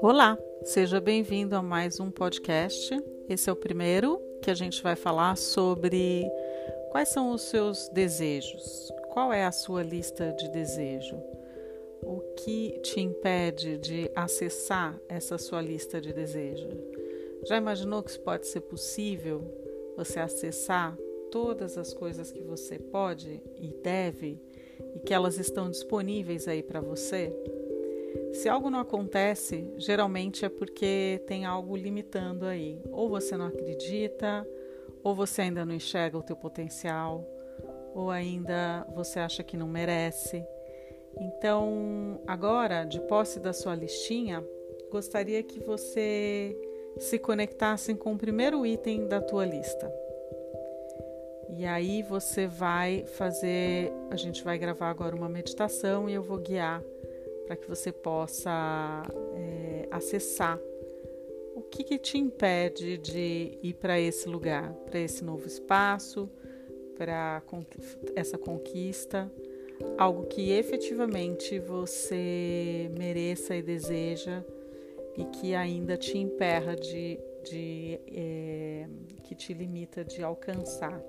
Olá, seja bem-vindo a mais um podcast. Esse é o primeiro que a gente vai falar sobre quais são os seus desejos. Qual é a sua lista de desejo? O que te impede de acessar essa sua lista de desejo? Já imaginou que isso pode ser possível? Você acessar todas as coisas que você pode e deve e que elas estão disponíveis aí para você? Se algo não acontece, geralmente é porque tem algo limitando aí. Ou você não acredita, ou você ainda não enxerga o teu potencial, ou ainda você acha que não merece. Então, agora, de posse da sua listinha, gostaria que você se conectasse com o primeiro item da tua lista. E aí você vai fazer, a gente vai gravar agora uma meditação e eu vou guiar para que você possa é, acessar o que, que te impede de ir para esse lugar, para esse novo espaço, para essa conquista, algo que efetivamente você mereça e deseja e que ainda te emperra de, de é, que te limita de alcançar.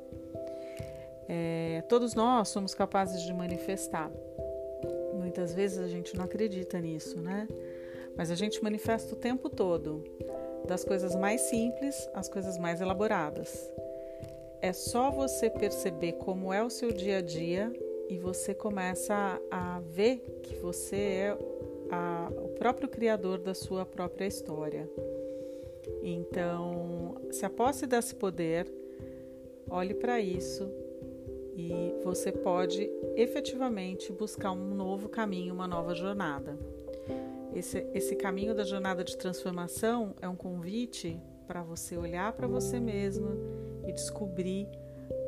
É, todos nós somos capazes de manifestar. Muitas vezes a gente não acredita nisso, né? Mas a gente manifesta o tempo todo, das coisas mais simples às coisas mais elaboradas. É só você perceber como é o seu dia a dia e você começa a, ver que você é a, o próprio criador da sua própria história. Então, se a posse desse poder, olhe para isso e você pode efetivamente buscar um novo caminho, uma nova jornada. Esse, esse caminho da jornada de transformação é um convite para você olhar para você mesmo e descobrir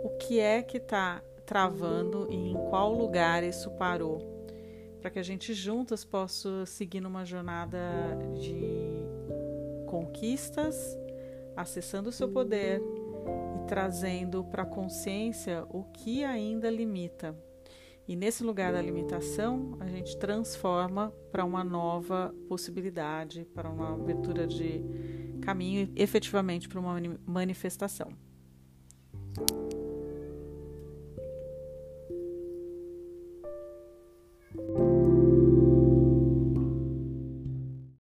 o que é que está travando e em qual lugar isso parou, para que a gente juntas possa seguir numa jornada de conquistas, acessando o seu poder trazendo para a consciência o que ainda limita. E nesse lugar da limitação, a gente transforma para uma nova possibilidade, para uma abertura de caminho efetivamente para uma manifestação.